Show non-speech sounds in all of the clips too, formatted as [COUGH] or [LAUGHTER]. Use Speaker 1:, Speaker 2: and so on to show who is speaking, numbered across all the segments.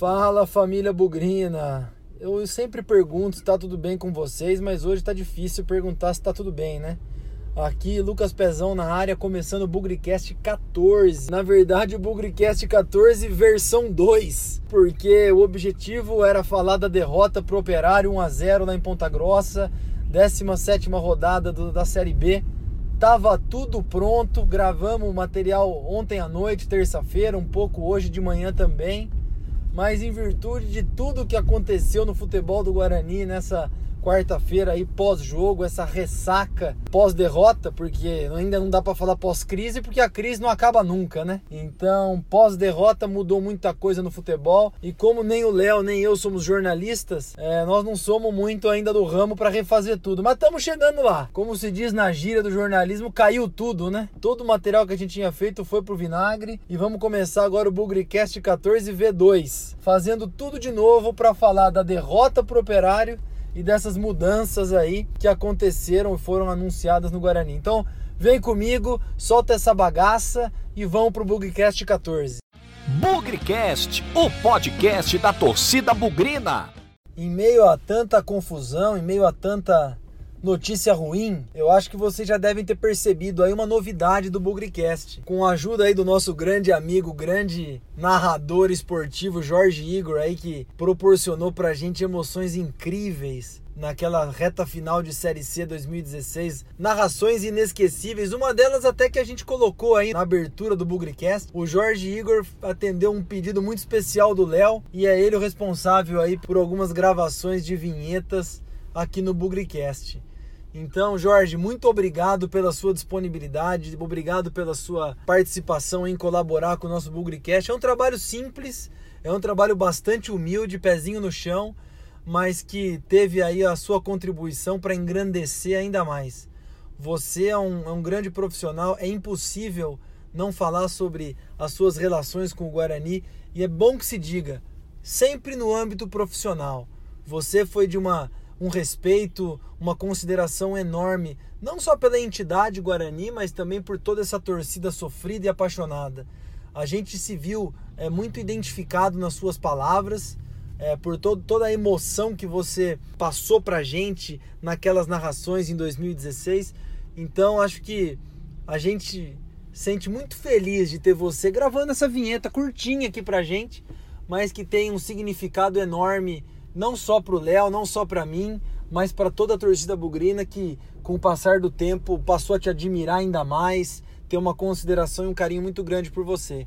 Speaker 1: Fala família Bugrina. Eu sempre pergunto se tá tudo bem com vocês, mas hoje tá difícil perguntar se tá tudo bem, né? Aqui, Lucas Pezão na área, começando o Bugricast 14. Na verdade, o Bugricast 14 versão 2, porque o objetivo era falar da derrota pro Operário 1 a 0 lá em Ponta Grossa, 17ª rodada do, da Série B. Tava tudo pronto, gravamos o material ontem à noite, terça-feira, um pouco hoje de manhã também. Mas em virtude de tudo que aconteceu no futebol do Guarani nessa quarta-feira aí pós-jogo, essa ressaca pós-derrota, porque ainda não dá para falar pós-crise, porque a crise não acaba nunca, né? Então, pós-derrota mudou muita coisa no futebol e como nem o Léo nem eu somos jornalistas, é, nós não somos muito ainda do ramo para refazer tudo, mas estamos chegando lá. Como se diz na gíria do jornalismo, caiu tudo, né? Todo o material que a gente tinha feito foi pro vinagre e vamos começar agora o Bugrecast 14 V2, fazendo tudo de novo para falar da derrota pro Operário e dessas mudanças aí que aconteceram e foram anunciadas no Guarani. Então, vem comigo, solta essa bagaça e vamos pro Bugcast 14.
Speaker 2: Bugrecast, o podcast da torcida bugrina.
Speaker 1: Em meio a tanta confusão, em meio a tanta notícia ruim, eu acho que vocês já devem ter percebido aí uma novidade do Bugrecast. Com a ajuda aí do nosso grande amigo, grande narrador esportivo Jorge Igor aí que proporcionou pra gente emoções incríveis naquela reta final de Série C 2016. Narrações inesquecíveis, uma delas até que a gente colocou aí na abertura do Bugrecast. O Jorge Igor atendeu um pedido muito especial do Léo e é ele o responsável aí por algumas gravações de vinhetas aqui no Bugrecast. Então, Jorge, muito obrigado pela sua disponibilidade, obrigado pela sua participação em colaborar com o nosso Bugrecast. É um trabalho simples, é um trabalho bastante humilde, pezinho no chão, mas que teve aí a sua contribuição para engrandecer ainda mais. Você é um, é um grande profissional, é impossível não falar sobre as suas relações com o Guarani e é bom que se diga, sempre no âmbito profissional. Você foi de uma um respeito, uma consideração enorme, não só pela entidade Guarani, mas também por toda essa torcida sofrida e apaixonada. A gente se viu é, muito identificado nas suas palavras, é, por toda a emoção que você passou pra gente naquelas narrações em 2016. Então acho que a gente sente muito feliz de ter você gravando essa vinheta curtinha aqui pra gente, mas que tem um significado enorme não só para o Léo, não só para mim, mas para toda a torcida bugrina que, com o passar do tempo, passou a te admirar ainda mais, ter uma consideração e um carinho muito grande por você.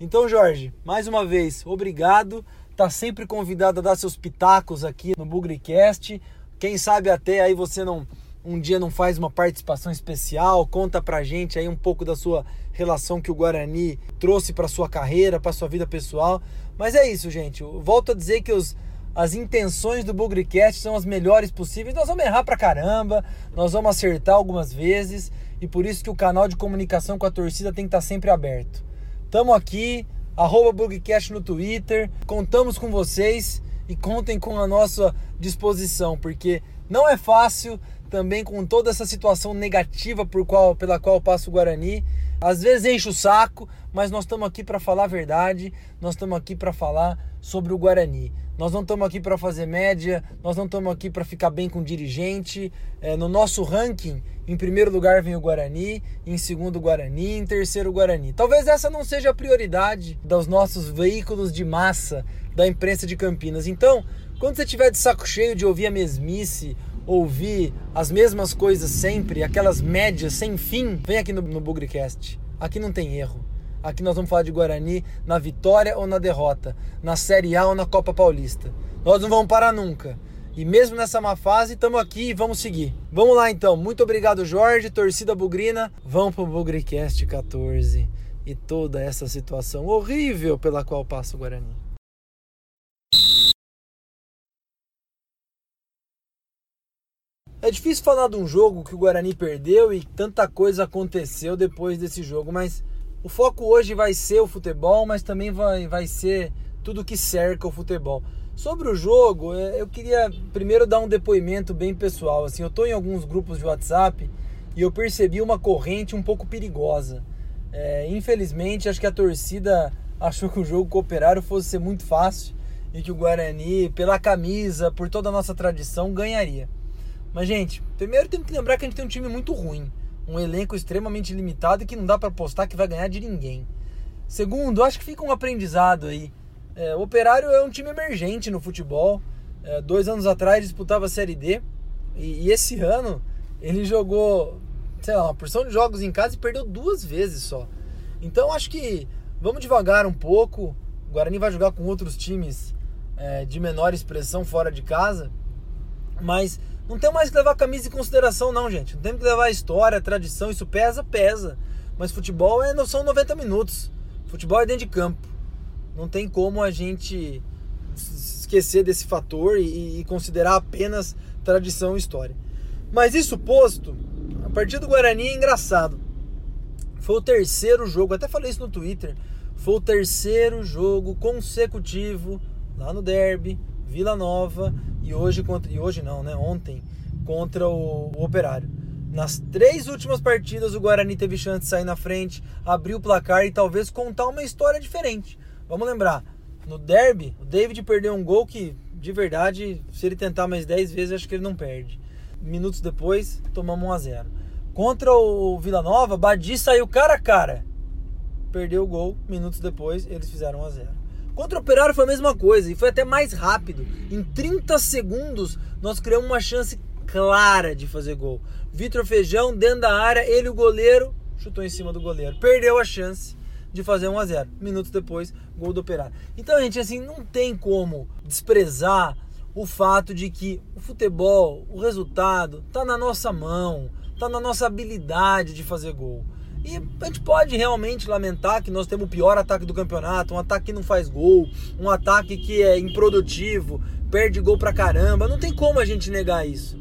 Speaker 1: Então, Jorge, mais uma vez, obrigado. Tá sempre convidado a dar seus pitacos aqui no Bugricast. Quem sabe até aí você não um dia não faz uma participação especial, conta pra gente aí um pouco da sua relação que o Guarani trouxe para sua carreira, para sua vida pessoal. Mas é isso, gente. Volto a dizer que os as intenções do Bugrecast são as melhores possíveis. Nós vamos errar pra caramba, nós vamos acertar algumas vezes e por isso que o canal de comunicação com a torcida tem que estar sempre aberto. Tamo aqui, arroba no Twitter, contamos com vocês e contem com a nossa disposição, porque não é fácil também com toda essa situação negativa por qual, pela qual passa o Guarani. Às vezes enche o saco, mas nós estamos aqui para falar a verdade, nós estamos aqui para falar sobre o Guarani. Nós não estamos aqui para fazer média, nós não estamos aqui para ficar bem com o dirigente. É, no nosso ranking, em primeiro lugar vem o Guarani, em segundo o Guarani, em terceiro o Guarani. Talvez essa não seja a prioridade dos nossos veículos de massa da imprensa de Campinas. Então, quando você tiver de saco cheio de ouvir a mesmice, ouvir as mesmas coisas sempre, aquelas médias sem fim, vem aqui no, no Bugrecast. Aqui não tem erro. Aqui nós vamos falar de Guarani na vitória ou na derrota, na Série A ou na Copa Paulista. Nós não vamos parar nunca. E mesmo nessa má fase, estamos aqui e vamos seguir. Vamos lá então. Muito obrigado, Jorge, torcida bugrina. Vamos pro Bugricast 14 e toda essa situação horrível pela qual passa o Guarani. É difícil falar de um jogo que o Guarani perdeu e tanta coisa aconteceu depois desse jogo, mas o foco hoje vai ser o futebol, mas também vai, vai ser tudo que cerca o futebol. Sobre o jogo, é, eu queria primeiro dar um depoimento bem pessoal. Assim, eu estou em alguns grupos de WhatsApp e eu percebi uma corrente um pouco perigosa. É, infelizmente, acho que a torcida [LAUGHS] achou que o jogo cooperário fosse ser muito fácil e que o Guarani, pela camisa, por toda a nossa tradição, ganharia. Mas, gente, primeiro temos que lembrar que a gente tem um time muito ruim. Um elenco extremamente limitado e que não dá para apostar que vai ganhar de ninguém. Segundo, acho que fica um aprendizado aí. É, o Operário é um time emergente no futebol. É, dois anos atrás disputava a Série D. E, e, esse ano ele jogou, sei lá, uma porção de jogos em casa e perdeu duas vezes só. Então acho que vamos devagar um pouco. O Guarani vai jogar com outros times é, de menor expressão fora de casa. Mas não tem mais que levar camisa em consideração, não, gente. Não tem que levar história, tradição. Isso pesa, pesa. Mas futebol é, são 90 minutos. Futebol é dentro de campo. Não tem como a gente esquecer desse fator e, e considerar apenas tradição e história. Mas isso posto, a partir do Guarani é engraçado. Foi o terceiro jogo, até falei isso no Twitter. Foi o terceiro jogo consecutivo lá no Derby, Vila Nova e hoje contra e hoje não, né? Ontem contra o, o Operário. Nas três últimas partidas o Guarani teve chance de sair na frente, abrir o placar e talvez contar uma história diferente. Vamos lembrar, no derby, o David perdeu um gol que, de verdade, se ele tentar mais 10 vezes, acho que ele não perde. Minutos depois, tomamos 1 a 0 Contra o Vila Nova, Badi saiu cara a cara. Perdeu o gol, minutos depois, eles fizeram 1 a 0 Contra o Operário foi a mesma coisa e foi até mais rápido. Em 30 segundos nós criamos uma chance clara de fazer gol. Vitor Feijão dentro da área, ele o goleiro chutou em cima do goleiro. Perdeu a chance de fazer 1 a 0. Minutos depois, gol do Operário. Então, gente, assim, não tem como desprezar o fato de que o futebol, o resultado, tá na nossa mão, tá na nossa habilidade de fazer gol. E a gente pode realmente lamentar que nós temos o pior ataque do campeonato, um ataque que não faz gol, um ataque que é improdutivo, perde gol pra caramba. Não tem como a gente negar isso.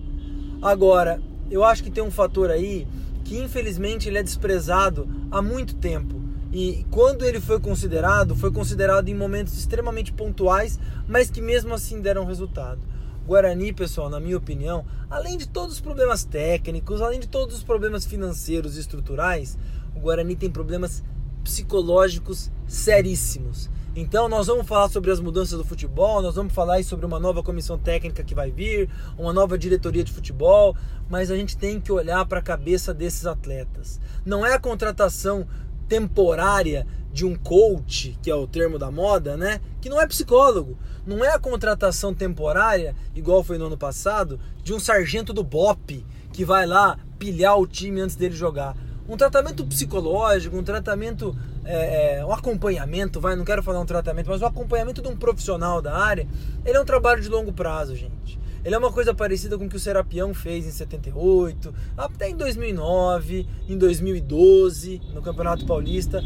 Speaker 1: Agora, eu acho que tem um fator aí que infelizmente ele é desprezado há muito tempo. E quando ele foi considerado, foi considerado em momentos extremamente pontuais, mas que mesmo assim deram resultado. Guarani, pessoal, na minha opinião, além de todos os problemas técnicos, além de todos os problemas financeiros e estruturais, o Guarani tem problemas psicológicos seríssimos. Então nós vamos falar sobre as mudanças do futebol, nós vamos falar sobre uma nova comissão técnica que vai vir, uma nova diretoria de futebol, mas a gente tem que olhar para a cabeça desses atletas. Não é a contratação temporária de um coach, que é o termo da moda, né? Que não é psicólogo. Não é a contratação temporária, igual foi no ano passado, de um sargento do BOP que vai lá pilhar o time antes dele jogar. Um tratamento psicológico, um tratamento, é, é, um acompanhamento, vai, não quero falar um tratamento, mas o um acompanhamento de um profissional da área, ele é um trabalho de longo prazo, gente. Ele é uma coisa parecida com o que o Serapião fez em 78, até em 2009, em 2012, no Campeonato Paulista.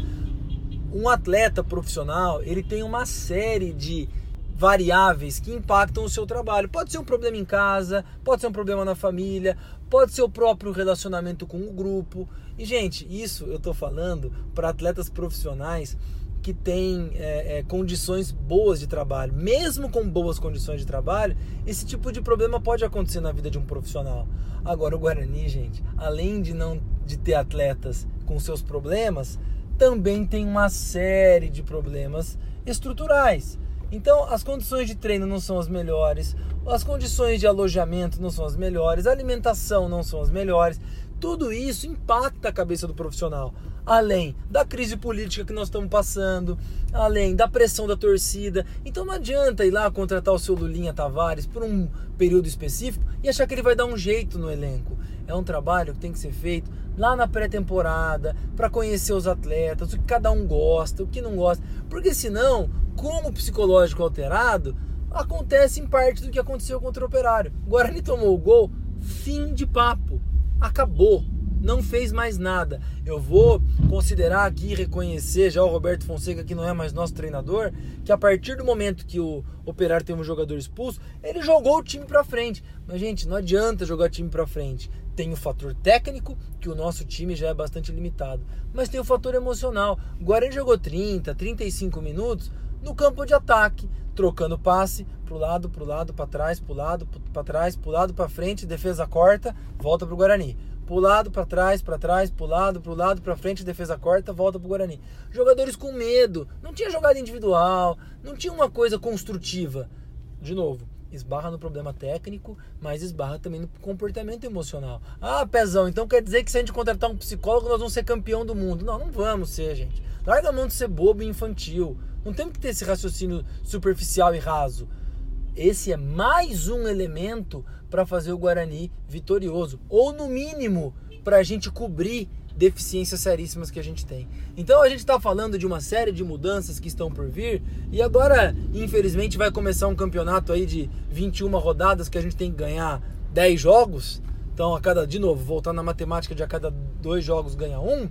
Speaker 1: Um atleta profissional, ele tem uma série de variáveis que impactam o seu trabalho. Pode ser um problema em casa, pode ser um problema na família, pode ser o próprio relacionamento com o grupo. E, gente, isso eu estou falando para atletas profissionais que têm é, é, condições boas de trabalho. Mesmo com boas condições de trabalho, esse tipo de problema pode acontecer na vida de um profissional. Agora, o Guarani, gente, além de não de ter atletas com seus problemas, também tem uma série de problemas estruturais. Então, as condições de treino não são as melhores, as condições de alojamento não são as melhores, a alimentação não são as melhores. Tudo isso impacta a cabeça do profissional. Além da crise política que nós estamos passando, além da pressão da torcida. Então não adianta ir lá contratar o seu Lulinha Tavares por um período específico e achar que ele vai dar um jeito no elenco. É um trabalho que tem que ser feito lá na pré-temporada, para conhecer os atletas, o que cada um gosta, o que não gosta. Porque senão, como o psicológico alterado, acontece em parte do que aconteceu contra o Operário. O Guarani tomou o gol, fim de papo. Acabou. Não fez mais nada. Eu vou considerar aqui reconhecer já o Roberto Fonseca, que não é mais nosso treinador, que a partir do momento que o Operário tem um jogador expulso, ele jogou o time para frente. Mas gente, não adianta jogar time para frente. Tem o fator técnico, que o nosso time já é bastante limitado, mas tem o fator emocional. O Guarani jogou 30, 35 minutos no campo de ataque, trocando passe pro lado, pro lado, para trás, pro lado, para trás, pro lado, para frente, defesa corta, volta pro Guarani. pro lado, para trás, para trás, pro lado, pro lado, para frente, defesa corta, volta pro Guarani. Jogadores com medo, não tinha jogada individual, não tinha uma coisa construtiva. De novo, esbarra no problema técnico, mas esbarra também no comportamento emocional. Ah, Pezão, então quer dizer que se a gente contratar um psicólogo, nós vamos ser campeão do mundo. Não, não vamos ser, gente. Larga a mão de ser bobo e infantil. Não temos que ter esse raciocínio superficial e raso. Esse é mais um elemento para fazer o Guarani vitorioso. Ou, no mínimo, para a gente cobrir deficiências seríssimas que a gente tem. Então a gente está falando de uma série de mudanças que estão por vir e agora, infelizmente, vai começar um campeonato aí de 21 rodadas que a gente tem que ganhar 10 jogos. Então, a cada, de novo, voltando na matemática de a cada dois jogos ganha um.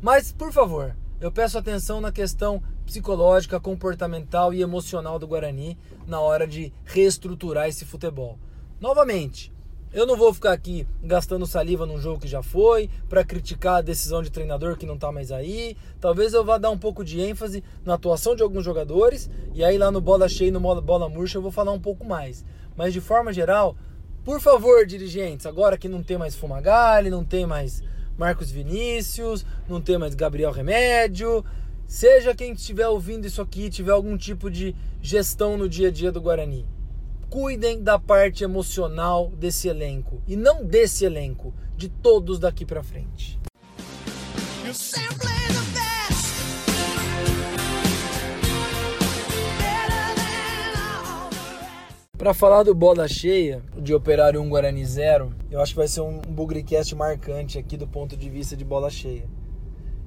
Speaker 1: Mas, por favor, eu peço atenção na questão psicológica, comportamental e emocional do Guarani na hora de reestruturar esse futebol. Novamente, eu não vou ficar aqui gastando saliva num jogo que já foi, para criticar a decisão de treinador que não está mais aí. Talvez eu vá dar um pouco de ênfase na atuação de alguns jogadores, e aí lá no bola cheia e no bola murcha eu vou falar um pouco mais. Mas de forma geral, por favor, dirigentes, agora que não tem mais Fumagalli, não tem mais Marcos Vinícius, não tem mais Gabriel Remédio, seja quem estiver ouvindo isso aqui, tiver algum tipo de gestão no dia a dia do Guarani cuidem da parte emocional desse elenco e não desse elenco, de todos daqui para frente. Para falar do bola cheia, de Operário 1 Guarani 0, eu acho que vai ser um bugrecast marcante aqui do ponto de vista de bola cheia.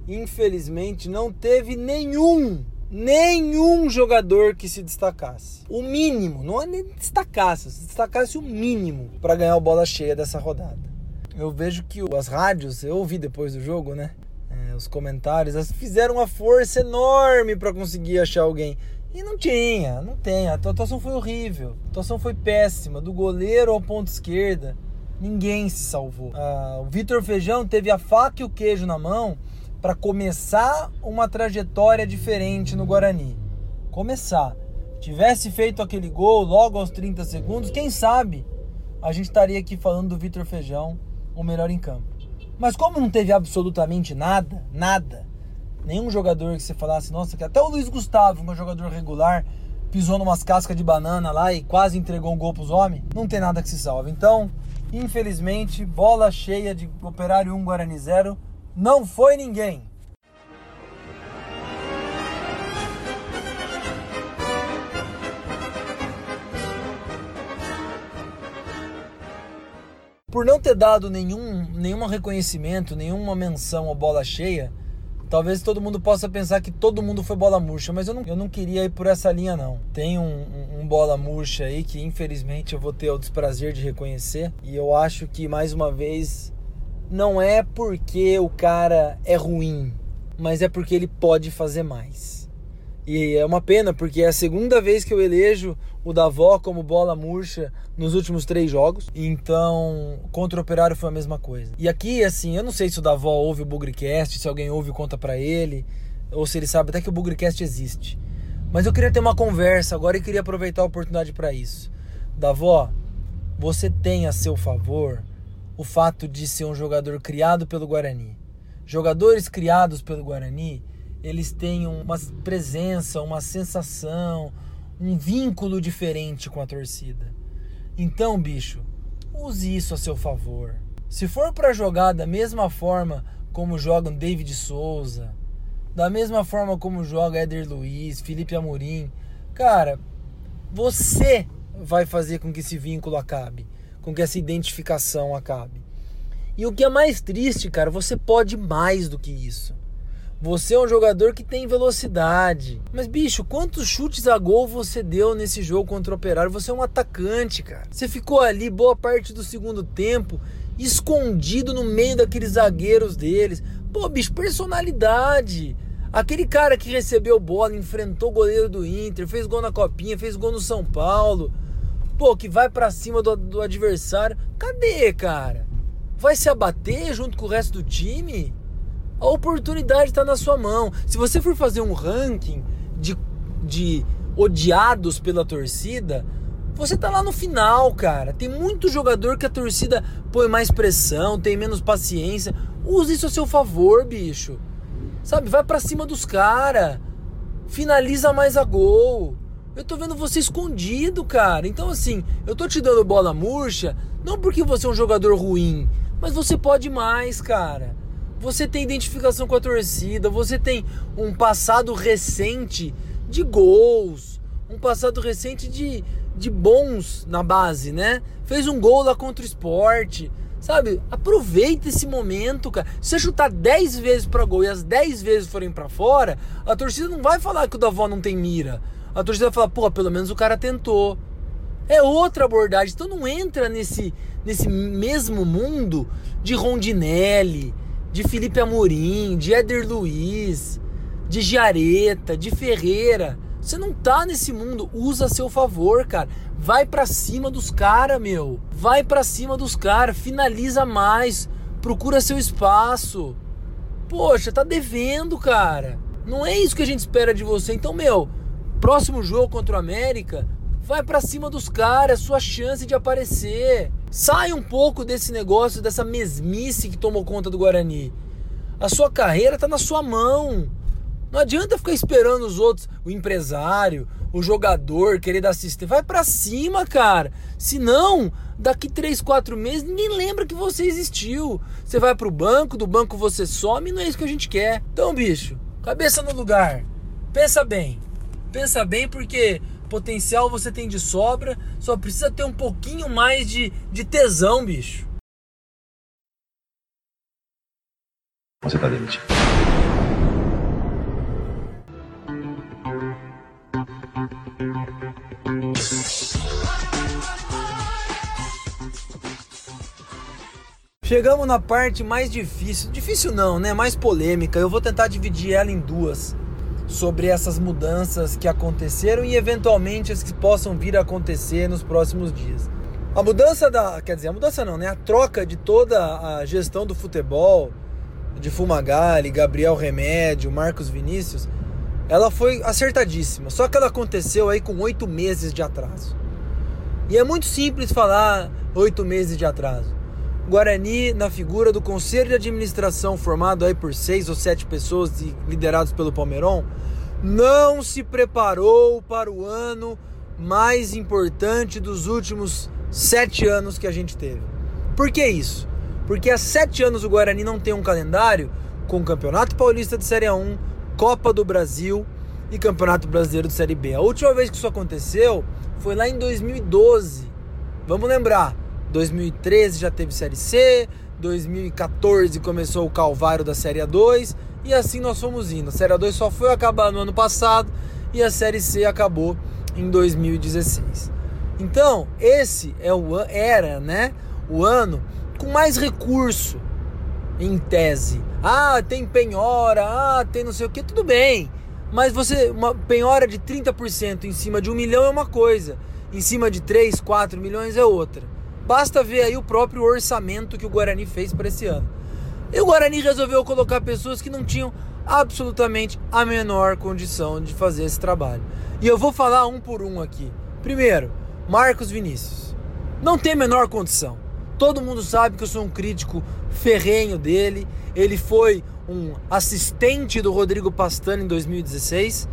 Speaker 1: Infelizmente não teve nenhum nenhum jogador que se destacasse. O mínimo, não é nem destacasse, se destacasse o mínimo para ganhar o bola cheia dessa rodada. Eu vejo que as rádios, eu ouvi depois do jogo, né? É, os comentários, elas fizeram uma força enorme para conseguir achar alguém. E não tinha, não tem. A atuação foi horrível. A atuação foi péssima. Do goleiro ao ponto esquerda, ninguém se salvou. Ah, o Vitor Feijão teve a faca e o queijo na mão para começar uma trajetória diferente no Guarani. Começar. Tivesse feito aquele gol logo aos 30 segundos, quem sabe a gente estaria aqui falando do Vitor Feijão, o melhor em campo. Mas como não teve absolutamente nada, nada, nenhum jogador que você falasse, nossa, que até o Luiz Gustavo, um jogador regular, pisou numas cascas de banana lá e quase entregou um gol pros homens, não tem nada que se salve. Então, infelizmente, bola cheia de Operário 1 Guarani 0 não foi ninguém. Por não ter dado nenhum, nenhum reconhecimento, nenhuma menção à bola cheia, talvez todo mundo possa pensar que todo mundo foi bola murcha, mas eu não, eu não queria ir por essa linha não. Tem um, um, um, bola murcha aí que infelizmente eu vou ter o desprazer de reconhecer e eu acho que mais uma vez não é porque o cara é ruim, mas é porque ele pode fazer mais. E é uma pena, porque é a segunda vez que eu elejo o Davó como bola murcha nos últimos três jogos. Então, contra o Operário foi a mesma coisa. E aqui, assim, eu não sei se o Davó ouve o Bugrecast, se alguém ouve, conta para ele, ou se ele sabe até que o Bugrecast existe. Mas eu queria ter uma conversa agora e queria aproveitar a oportunidade para isso. Davó, você tem a seu favor o fato de ser um jogador criado pelo Guarani. Jogadores criados pelo Guarani, eles têm uma presença, uma sensação, um vínculo diferente com a torcida. Então, bicho, use isso a seu favor. Se for para jogar da mesma forma como jogam David Souza, da mesma forma como joga Éder Luiz, Felipe Amorim, cara, você vai fazer com que esse vínculo acabe com que essa identificação acabe. E o que é mais triste, cara, você pode mais do que isso. Você é um jogador que tem velocidade. Mas, bicho, quantos chutes a gol você deu nesse jogo contra o Operário? Você é um atacante, cara. Você ficou ali boa parte do segundo tempo, escondido no meio daqueles zagueiros deles. Pô, bicho, personalidade. Aquele cara que recebeu bola, enfrentou o goleiro do Inter, fez gol na Copinha, fez gol no São Paulo pô, que vai para cima do, do adversário. Cadê, cara? Vai se abater junto com o resto do time? A oportunidade está na sua mão. Se você for fazer um ranking de, de odiados pela torcida, Você tá lá no final, cara. Tem muito jogador que a torcida põe mais pressão, tem menos paciência. Use isso a seu favor, bicho. Sabe, vai para cima dos caras. Finaliza mais a gol. Eu tô vendo você escondido, cara. Então, assim, eu tô te dando bola murcha, não porque você é um jogador ruim, mas você pode mais, cara. Você tem identificação com a torcida, você tem um passado recente de gols, um passado recente de, de bons na base, né? Fez um gol lá contra o esporte. Sabe? Aproveita esse momento, cara. Se você chutar 10 vezes para gol e as 10 vezes forem para fora, a torcida não vai falar que o Davó não tem mira. A torcida vai falar, pô, pelo menos o cara tentou. É outra abordagem. Então não entra nesse, nesse mesmo mundo de Rondinelli, de Felipe Amorim, de Éder Luiz, de Giareta, de Ferreira. Você não tá nesse mundo, usa a seu favor, cara. Vai para cima dos caras, meu. Vai para cima dos caras, finaliza mais, procura seu espaço. Poxa, tá devendo, cara. Não é isso que a gente espera de você. Então, meu, próximo jogo contra o América, vai para cima dos caras, sua chance de aparecer. Sai um pouco desse negócio, dessa mesmice que tomou conta do Guarani. A sua carreira tá na sua mão. Não adianta ficar esperando os outros, o empresário, o jogador querer dar assistência. Vai para cima, cara. Senão, daqui 3, 4 meses, ninguém lembra que você existiu. Você vai pro banco, do banco você some, não é isso que a gente quer. Então, bicho, cabeça no lugar. Pensa bem. Pensa bem porque potencial você tem de sobra, só precisa ter um pouquinho mais de, de tesão, bicho.
Speaker 2: Você tá demitido.
Speaker 1: Chegamos na parte mais difícil, difícil não, né? Mais polêmica. Eu vou tentar dividir ela em duas, sobre essas mudanças que aconteceram e eventualmente as que possam vir a acontecer nos próximos dias. A mudança da, quer dizer, a mudança não, né? A troca de toda a gestão do futebol, de Fumagalli, Gabriel Remédio, Marcos Vinícius, ela foi acertadíssima. Só que ela aconteceu aí com oito meses de atraso. E é muito simples falar oito meses de atraso. Guarani, na figura do conselho de administração formado aí por seis ou sete pessoas liderados pelo Palmeiron, não se preparou para o ano mais importante dos últimos sete anos que a gente teve. Por que isso? Porque há sete anos o Guarani não tem um calendário com Campeonato Paulista de Série A1, Copa do Brasil e Campeonato Brasileiro de Série B. A última vez que isso aconteceu foi lá em 2012. Vamos lembrar, 2013 já teve Série C, 2014 começou o calvário da Série A2 e assim nós fomos indo. A Série A2 só foi acabar no ano passado e a Série C acabou em 2016. Então, esse é o era, né, o ano com mais recurso em tese. Ah, tem penhora, ah, tem não sei o que, tudo bem. Mas você, uma penhora de 30% em cima de um milhão é uma coisa, em cima de 3, 4 milhões é outra. Basta ver aí o próprio orçamento que o Guarani fez para esse ano. E o Guarani resolveu colocar pessoas que não tinham absolutamente a menor condição de fazer esse trabalho. E eu vou falar um por um aqui. Primeiro, Marcos Vinícius. Não tem a menor condição. Todo mundo sabe que eu sou um crítico ferrenho dele. Ele foi um assistente do Rodrigo Pastana em 2016.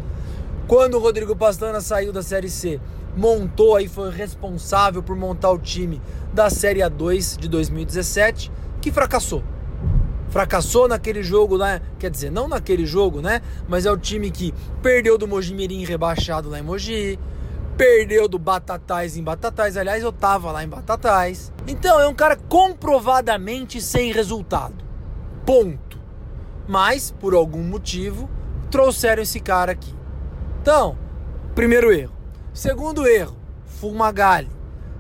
Speaker 1: Quando o Rodrigo Pastana saiu da Série C, montou aí, foi responsável por montar o time da Série A2 de 2017, que fracassou. Fracassou naquele jogo lá, quer dizer, não naquele jogo, né? Mas é o time que perdeu do Mojimirim rebaixado lá em Mogi, perdeu do Batatais em Batatais. Aliás, eu tava lá em Batatais. Então, é um cara comprovadamente sem resultado. Ponto. Mas, por algum motivo, trouxeram esse cara aqui. Então, primeiro erro. Segundo erro, Fumagalli.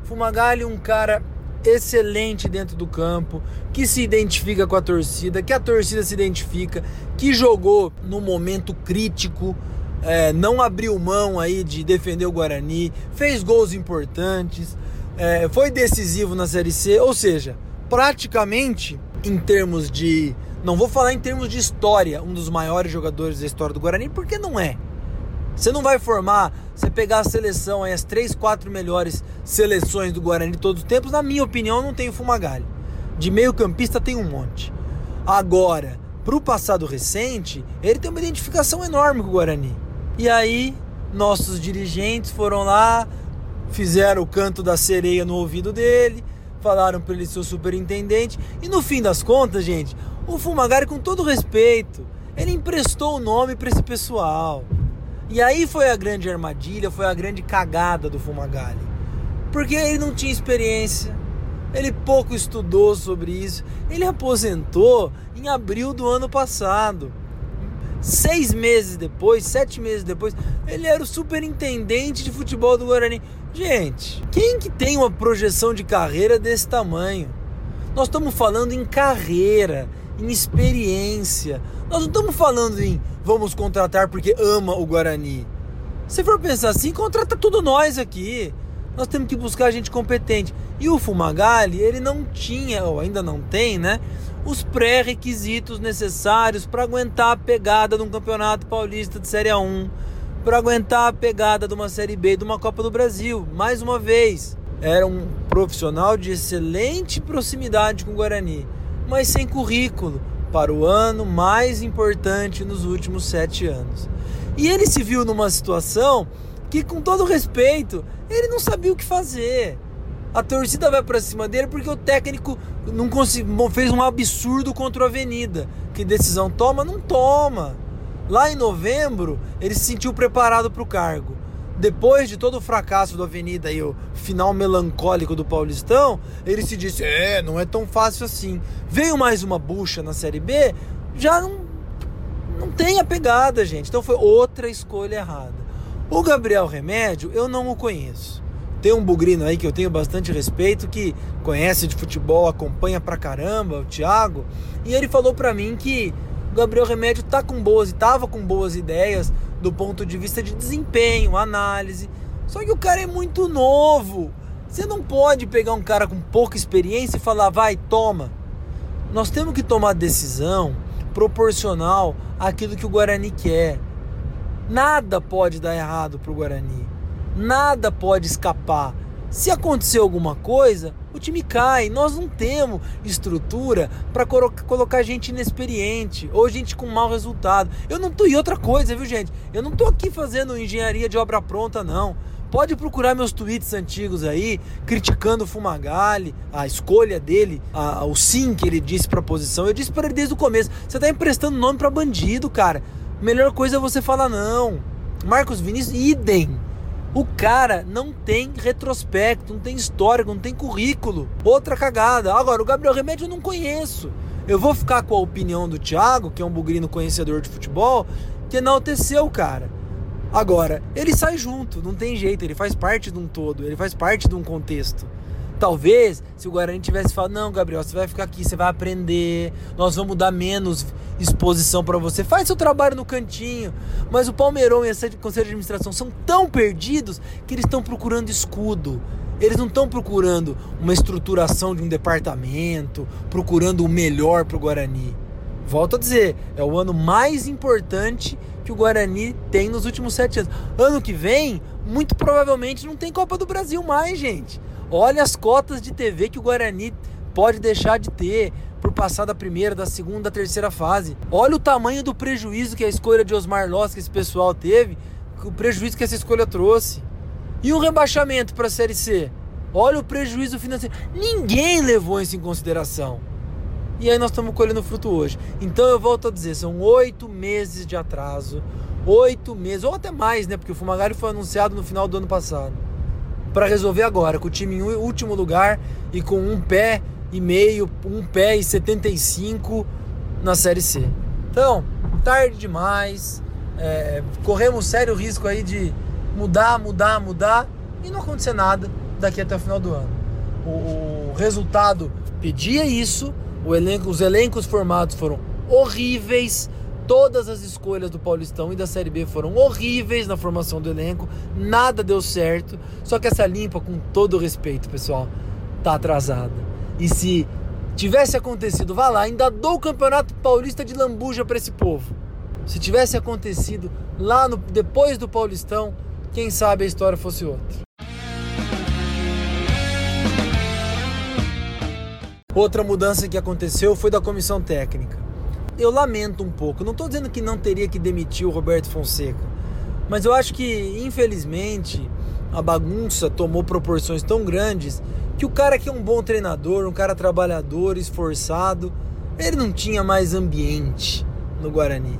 Speaker 1: Fumagalli, um cara excelente dentro do campo, que se identifica com a torcida, que a torcida se identifica, que jogou no momento crítico, é, não abriu mão aí de defender o Guarani, fez gols importantes, é, foi decisivo na Série C, ou seja, praticamente em termos de. Não vou falar em termos de história, um dos maiores jogadores da história do Guarani, porque não é. Você não vai formar, você pegar a seleção, aí, as três, quatro melhores seleções do Guarani de todos os tempos, na minha opinião, não tem o Fumagalli. De meio campista tem um monte. Agora, para o passado recente, ele tem uma identificação enorme com o Guarani. E aí, nossos dirigentes foram lá, fizeram o canto da sereia no ouvido dele, falaram para ele ser o superintendente. E no fim das contas, gente, o Fumagari, com todo respeito, ele emprestou o nome para esse pessoal. E aí foi a grande armadilha, foi a grande cagada do Fumagalli. Porque ele não tinha experiência, ele pouco estudou sobre isso. Ele aposentou em abril do ano passado. Seis meses depois, sete meses depois, ele era o superintendente de futebol do Guarani. Gente, quem que tem uma projeção de carreira desse tamanho? Nós estamos falando em carreira, em experiência. Nós não estamos falando em vamos contratar porque ama o Guarani. Se for pensar assim, contrata tudo nós aqui. Nós temos que buscar gente competente. E o Fumagalli, ele não tinha, ou ainda não tem, né? Os pré-requisitos necessários para aguentar a pegada de um campeonato paulista de Série A1, para aguentar a pegada de uma Série B de uma Copa do Brasil. Mais uma vez, era um profissional de excelente proximidade com o Guarani mas sem currículo para o ano mais importante nos últimos sete anos. E ele se viu numa situação que, com todo respeito, ele não sabia o que fazer. A torcida vai para cima dele porque o técnico não conseguiu, fez um absurdo contra o Avenida. Que decisão toma? Não toma. Lá em novembro, ele se sentiu preparado para o cargo depois de todo o fracasso do Avenida e o final melancólico do Paulistão, ele se disse: é, não é tão fácil assim. Veio mais uma bucha na Série B, já não, não tem a pegada, gente. Então foi outra escolha errada. O Gabriel Remédio, eu não o conheço. Tem um bugrino aí que eu tenho bastante respeito, que conhece de futebol, acompanha pra caramba, o Thiago, e ele falou pra mim que o Gabriel Remédio tá com boas, tava com boas ideias do ponto de vista de desempenho, análise. Só que o cara é muito novo. Você não pode pegar um cara com pouca experiência e falar, vai, toma. Nós temos que tomar decisão proporcional àquilo que o Guarani quer. Nada pode dar errado para o Guarani. Nada pode escapar. Se acontecer alguma coisa, o time cai. Nós não temos estrutura para colocar gente inexperiente ou gente com mau resultado. Eu não tô e outra coisa, viu, gente? Eu não tô aqui fazendo engenharia de obra pronta, não. Pode procurar meus tweets antigos aí, criticando o Fumagalli, a escolha dele, a, o sim que ele disse para a posição. Eu disse para ele desde o começo: você tá emprestando nome para bandido, cara. Melhor coisa é você falar não. Marcos Vinícius, idem. O cara não tem retrospecto, não tem história, não tem currículo. Outra cagada. Agora, o Gabriel Remédio eu não conheço. Eu vou ficar com a opinião do Thiago, que é um bugrino conhecedor de futebol, que enalteceu o cara. Agora, ele sai junto, não tem jeito, ele faz parte de um todo, ele faz parte de um contexto. Talvez, se o Guarani tivesse falado, não, Gabriel, você vai ficar aqui, você vai aprender, nós vamos dar menos exposição para você, faz seu trabalho no cantinho. Mas o Palmeirão e a Conselho de Administração são tão perdidos que eles estão procurando escudo. Eles não estão procurando uma estruturação de um departamento, procurando o melhor para o Guarani. Volto a dizer, é o ano mais importante que o Guarani tem nos últimos sete anos. Ano que vem, muito provavelmente não tem Copa do Brasil mais, gente. Olha as cotas de TV que o Guarani pode deixar de ter por passar da primeira, da segunda, da terceira fase. Olha o tamanho do prejuízo que a escolha de Osmar Loss, que esse pessoal teve, o prejuízo que essa escolha trouxe. E o rebaixamento para a Série C? Olha o prejuízo financeiro. Ninguém levou isso em consideração. E aí nós estamos colhendo fruto hoje. Então eu volto a dizer, são oito meses de atraso. Oito meses, ou até mais, né? Porque o Fumagari foi anunciado no final do ano passado para resolver agora, com o time em último lugar e com um pé e meio, um pé e 75 na Série C. Então, tarde demais, é, corremos sério risco aí de mudar, mudar, mudar e não acontecer nada daqui até o final do ano. O, o resultado pedia isso, elenco, os elencos formados foram horríveis, Todas as escolhas do Paulistão e da Série B foram horríveis na formação do elenco, nada deu certo. Só que essa limpa, com todo respeito, pessoal, tá atrasada. E se tivesse acontecido, vá lá, ainda dou o Campeonato Paulista de lambuja para esse povo. Se tivesse acontecido lá no, depois do Paulistão, quem sabe a história fosse outra. Outra mudança que aconteceu foi da comissão técnica. Eu lamento um pouco, não estou dizendo que não teria que demitir o Roberto Fonseca, mas eu acho que, infelizmente, a bagunça tomou proporções tão grandes que o cara que é um bom treinador, um cara trabalhador, esforçado, ele não tinha mais ambiente no Guarani.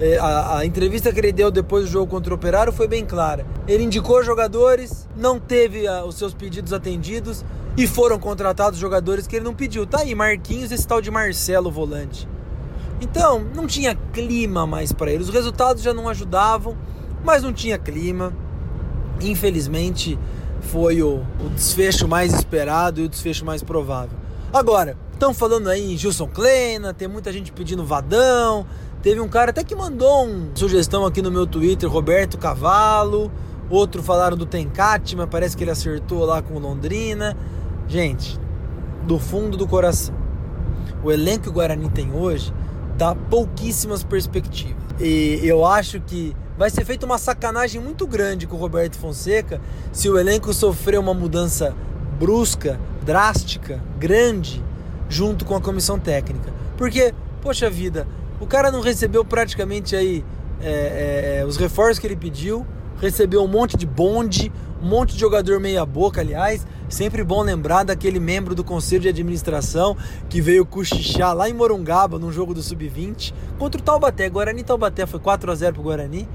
Speaker 1: É, a, a, entrevista que ele deu depois do jogo contra o Operário foi bem clara. Ele indicou jogadores, não teve a, os seus pedidos atendidos e foram contratados jogadores que ele não pediu. Tá aí, Marquinhos esse tal de Marcelo volante. Então, não tinha clima mais para ele. Os resultados já não ajudavam, mas não tinha clima. Infelizmente, foi o, o desfecho mais esperado e o desfecho mais provável. Agora, estão falando aí em Gilson Kleina, tem muita gente pedindo Vadão. Teve um cara até que mandou uma sugestão aqui no meu Twitter, Roberto Cavalo. Outro falaram do Tencate, mas parece que ele acertou lá com Londrina. Gente, do fundo do coração, o elenco que o Guarani tem hoje dá pouquíssimas perspectivas. E eu acho que vai ser feita uma sacanagem muito grande com o Roberto Fonseca se o elenco sofrer uma mudança brusca, drástica, grande, junto com a comissão técnica. Porque, poxa vida, o cara não recebeu praticamente aí é, é, é os reforços que ele pediu, recebeu um monte de bonde, um monte de jogador meia boca, aliás, Sempre bom lembrar daquele membro do conselho de administração que veio cochichar lá em Morungaba, num jogo do Sub-20, contra o Taubaté. Guarani Taubaté foi 4 a 0 pro Guarani.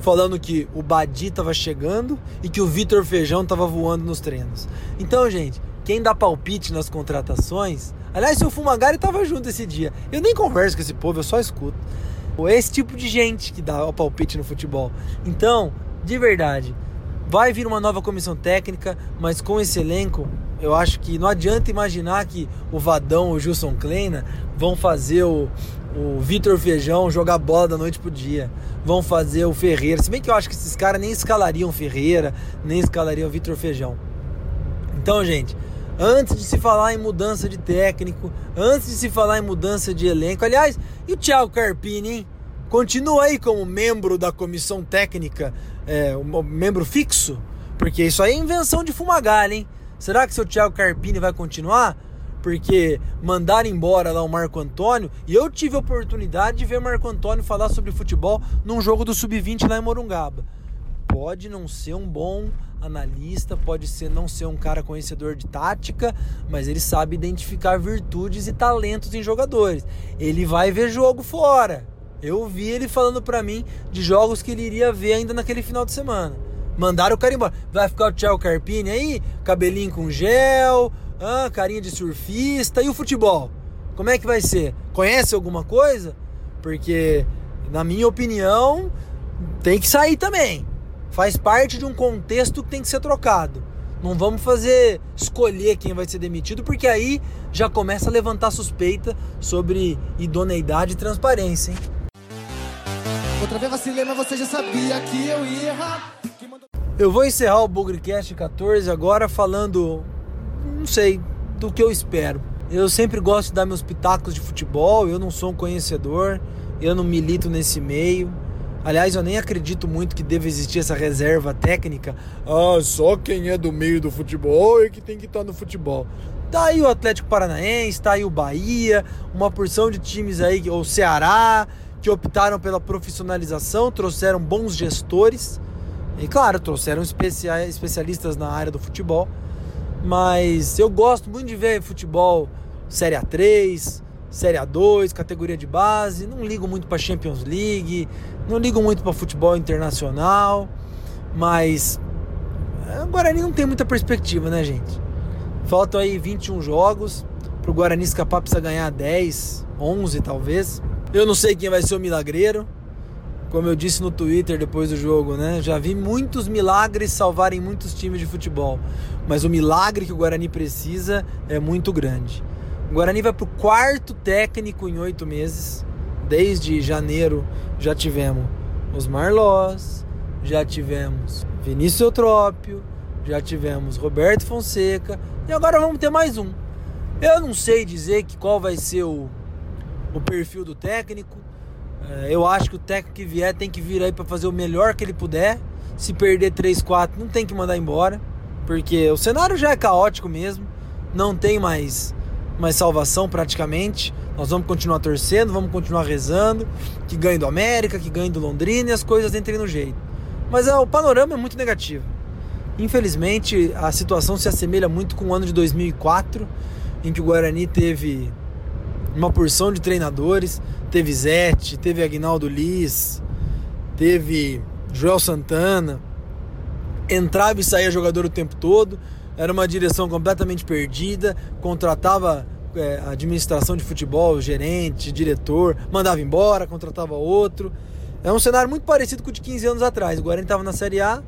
Speaker 1: Falando que o Badi estava chegando e que o Vitor Feijão estava voando nos treinos. Então, gente, quem dá palpite nas contratações. Aliás, o Fumagari estava junto esse dia. Eu nem converso com esse povo, eu só escuto. Esse tipo de gente que dá o palpite no futebol. Então, de verdade, Vai vir uma nova comissão técnica, mas com esse elenco, eu acho que não adianta imaginar que o Vadão, o Gilson Kleina vão fazer o, o Vitor Feijão jogar bola da noite pro dia. Vão fazer o Ferreira. Se bem que eu acho que esses caras nem escalariam Ferreira, nem escalariam Vitor Feijão. Então, gente, antes de se falar em mudança de técnico, antes de se falar em mudança de elenco, aliás, e o Thiago Carpini, hein? Continua aí como membro da comissão técnica, é, um membro fixo? Porque isso aí é invenção de fumagalha, hein? Será que seu Thiago Carpini vai continuar? Porque mandaram embora lá o Marco Antônio e eu tive a oportunidade de ver Marco Antônio falar sobre futebol num jogo do Sub-20 lá em Morungaba. Pode não ser um bom analista, pode ser não ser um cara conhecedor de tática, mas ele sabe identificar virtudes e talentos em jogadores. Ele vai ver jogo fora. Eu vi ele falando para mim de jogos que ele iria ver ainda naquele final de semana. Mandaram o cara embora. Vai ficar o Tchau Carpini aí, cabelinho com gel, ah, carinha de surfista. E o futebol? Como é que vai ser? Conhece alguma coisa? Porque, na minha opinião, tem que sair também. Faz parte de um contexto que tem que ser trocado. Não vamos fazer escolher quem vai ser demitido, porque aí já começa a levantar suspeita sobre idoneidade e transparência, hein? Outra vez vacilei, mas você já sabia que eu ia errar. Eu vou encerrar o Bugrecast 14 agora falando, não sei, do que eu espero. Eu sempre gosto de dar meus pitacos de futebol, eu não sou um conhecedor, eu não milito nesse meio. Aliás, eu nem acredito muito que deva existir essa reserva técnica. Ah, só quem é do meio do futebol é que tem que estar no futebol. Tá aí o Atlético Paranaense, tá aí o Bahia, uma porção de times aí, ou Ceará, que optaram pela profissionalização, trouxeram bons gestores e, claro, trouxeram especialistas na área do futebol. Mas eu gosto muito de ver futebol Série A3, Série A2, categoria de base. Não ligo muito para Champions League, não ligo muito para futebol internacional. Mas o Guarani não tem muita perspectiva, né, gente? Faltam aí 21 jogos. Para o Guarani escapar, precisa ganhar 10, 11 talvez. Eu não sei quem vai ser o milagreiro. Como eu disse no Twitter depois do jogo, né? Já vi muitos milagres salvarem muitos times de futebol. Mas o milagre que o Guarani precisa é muito grande. O Guarani vai para o quarto técnico em oito meses. Desde janeiro já tivemos os Marlós, já tivemos Vinícius Eutrópio, já tivemos Roberto Fonseca e agora vamos ter mais um. Eu não sei dizer que qual vai ser o o perfil do técnico. É, eu acho que o técnico que vier tem que vir aí para fazer o melhor que ele puder. Se perder 3, 4, não tem que mandar embora, porque o cenário já é caótico mesmo, não tem mais mais salvação praticamente. Nós vamos continuar torcendo, vamos continuar rezando, que ganhe do América, que ganhe do Londrina e as coisas entrem no jeito. Mas é, o panorama é muito negativo. Infelizmente, a situação se assemelha muito com o ano de 2004, em que o Guarani teve uma porção de treinadores, teve Zete, teve Agnaldo Liz, teve Joel Santana, entrava e saía jogador o tempo todo, era uma direção completamente perdida, contratava é, administração de futebol, gerente, diretor, mandava embora, contratava outro. É um cenário muito parecido com o de 15 anos atrás. O Guarani estava na Série A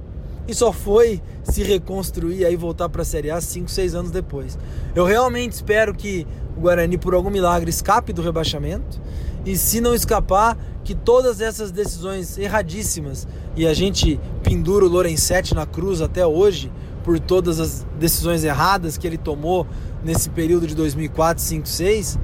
Speaker 1: e só foi se reconstruir e voltar para a Série A 5, 6 anos depois. Eu realmente espero que o Guarani, por algum milagre, escape do rebaixamento e, se não escapar, que todas essas decisões erradíssimas e a gente pendura o Lorenzetti na cruz até hoje por todas as decisões erradas que ele tomou nesse período de 2004, 5, 6.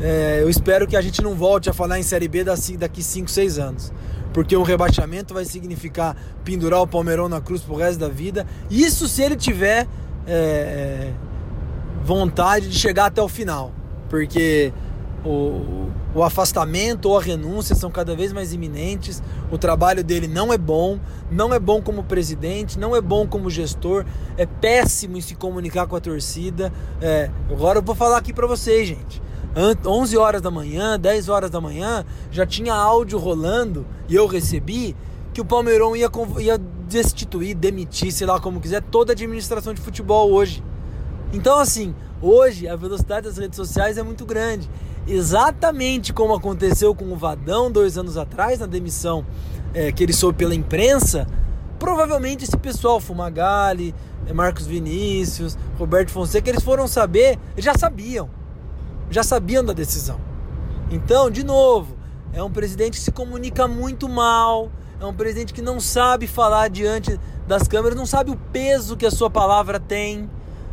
Speaker 1: É, eu espero que a gente não volte a falar em Série B daqui 5, 6 anos. Porque um rebaixamento vai significar pendurar o Palmeirão na cruz pro resto da vida. Isso se ele tiver é, vontade de chegar até o final. Porque o, o afastamento ou a renúncia são cada vez mais iminentes. O trabalho dele não é bom, não é bom como presidente, não é bom como gestor, é péssimo em se comunicar com a torcida. É, agora eu vou falar aqui para vocês, gente. 11 horas da manhã, 10 horas da manhã, já tinha áudio rolando e eu recebi que o Palmeirão ia, ia destituir, demitir, sei lá como quiser, toda a administração de futebol hoje. Então, assim, hoje a velocidade das redes sociais é muito grande exatamente como aconteceu com o Vadão dois anos atrás, na demissão é, que ele soube pela imprensa, provavelmente esse pessoal, Fumagalli, é, Marcos Vinícius, Roberto Fonseca, eles foram saber, já sabiam, já sabiam da decisão. Então, de novo, é um presidente que se comunica muito mal, é um presidente que não sabe falar diante das câmeras, não sabe o peso que a sua palavra tem.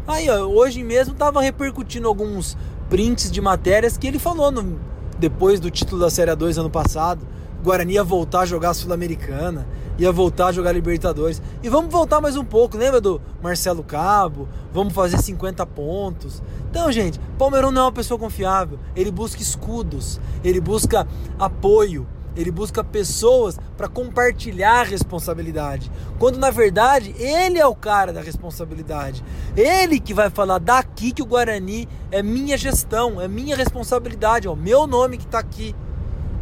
Speaker 1: Aí, ó, hoje mesmo estava repercutindo alguns prints de matérias que ele falou no, depois do título da Série 2 ano passado. Guarani ia voltar a jogar Sul-Americana, ia voltar a jogar Libertadores. E vamos voltar mais um pouco, lembra do Marcelo Cabo? Vamos fazer 50 pontos. Então, gente, Palmeirão não é uma pessoa confiável. Ele busca escudos, ele busca apoio, ele busca pessoas para compartilhar a responsabilidade. Quando na verdade ele é o cara da responsabilidade. Ele que vai falar daqui que o Guarani é minha gestão, é minha responsabilidade, é o meu nome que está aqui.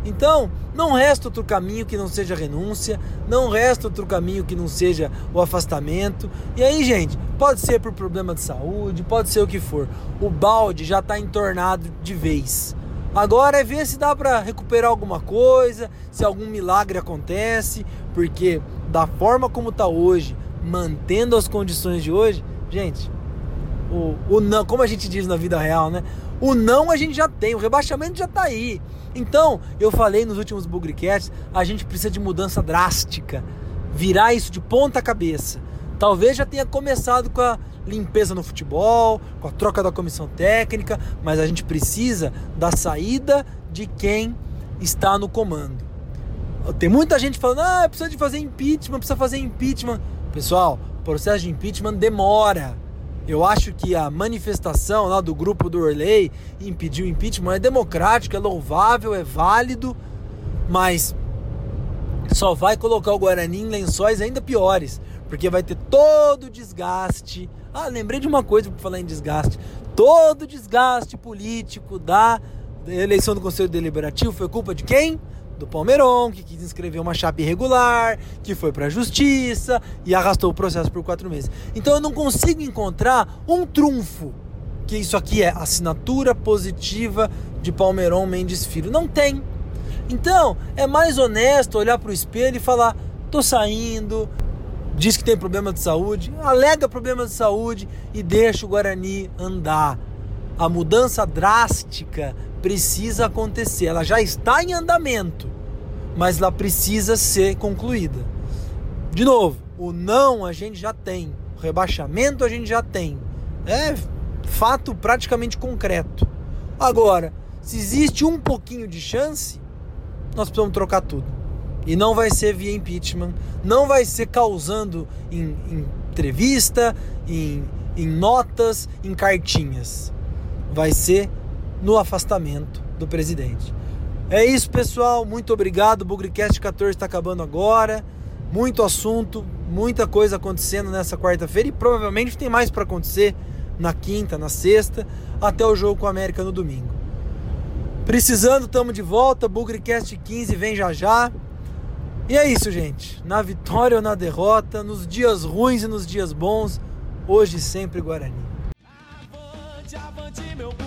Speaker 1: Então, não resta outro caminho que não seja renúncia, não resta outro caminho que não seja o afastamento. E aí, gente, pode ser por problema de saúde, pode ser o que for. O balde já está entornado de vez. Agora é ver se dá para recuperar alguma coisa, se algum milagre acontece, porque da forma como está hoje, mantendo as condições de hoje, gente, o, o não, como a gente diz na vida real, né? O não a gente já tem, o rebaixamento já está aí. Então, eu falei nos últimos Bugricasts, a gente precisa de mudança drástica, virar isso de ponta cabeça. Talvez já tenha começado com a limpeza no futebol, com a troca da comissão técnica, mas a gente precisa da saída de quem está no comando. Tem muita gente falando, ah, precisa de fazer impeachment, precisa fazer impeachment. Pessoal, processo de impeachment demora. Eu acho que a manifestação lá do grupo do Orley impedir o impeachment é democrático, é louvável, é válido, mas só vai colocar o Guarani em lençóis ainda piores, porque vai ter todo o desgaste ah, lembrei de uma coisa para falar em desgaste. Todo o desgaste político da eleição do Conselho Deliberativo foi culpa de quem? Do Palmeirão, que quis inscrever uma chapa irregular, que foi para a justiça e arrastou o processo por quatro meses. Então eu não consigo encontrar um trunfo que isso aqui é assinatura positiva de Palmeirão Mendes Filho. Não tem. Então é mais honesto olhar para o espelho e falar: tô saindo, diz que tem problema de saúde, alega problema de saúde e deixa o Guarani andar. A mudança drástica precisa acontecer. Ela já está em andamento, mas ela precisa ser concluída. De novo, o não a gente já tem, o rebaixamento a gente já tem. É fato praticamente concreto. Agora, se existe um pouquinho de chance, nós precisamos trocar tudo. E não vai ser via impeachment, não vai ser causando em, em entrevista, em, em notas, em cartinhas. Vai ser no afastamento do presidente. É isso, pessoal. Muito obrigado. O Bugrecast 14 está acabando agora. Muito assunto, muita coisa acontecendo nessa quarta-feira e provavelmente tem mais para acontecer na quinta, na sexta, até o jogo com a América no domingo. Precisando, estamos de volta. Bugrecast 15 vem já já. E é isso, gente. Na vitória ou na derrota, nos dias ruins e nos dias bons, hoje sempre Guarani.
Speaker 3: Avante, avante, meu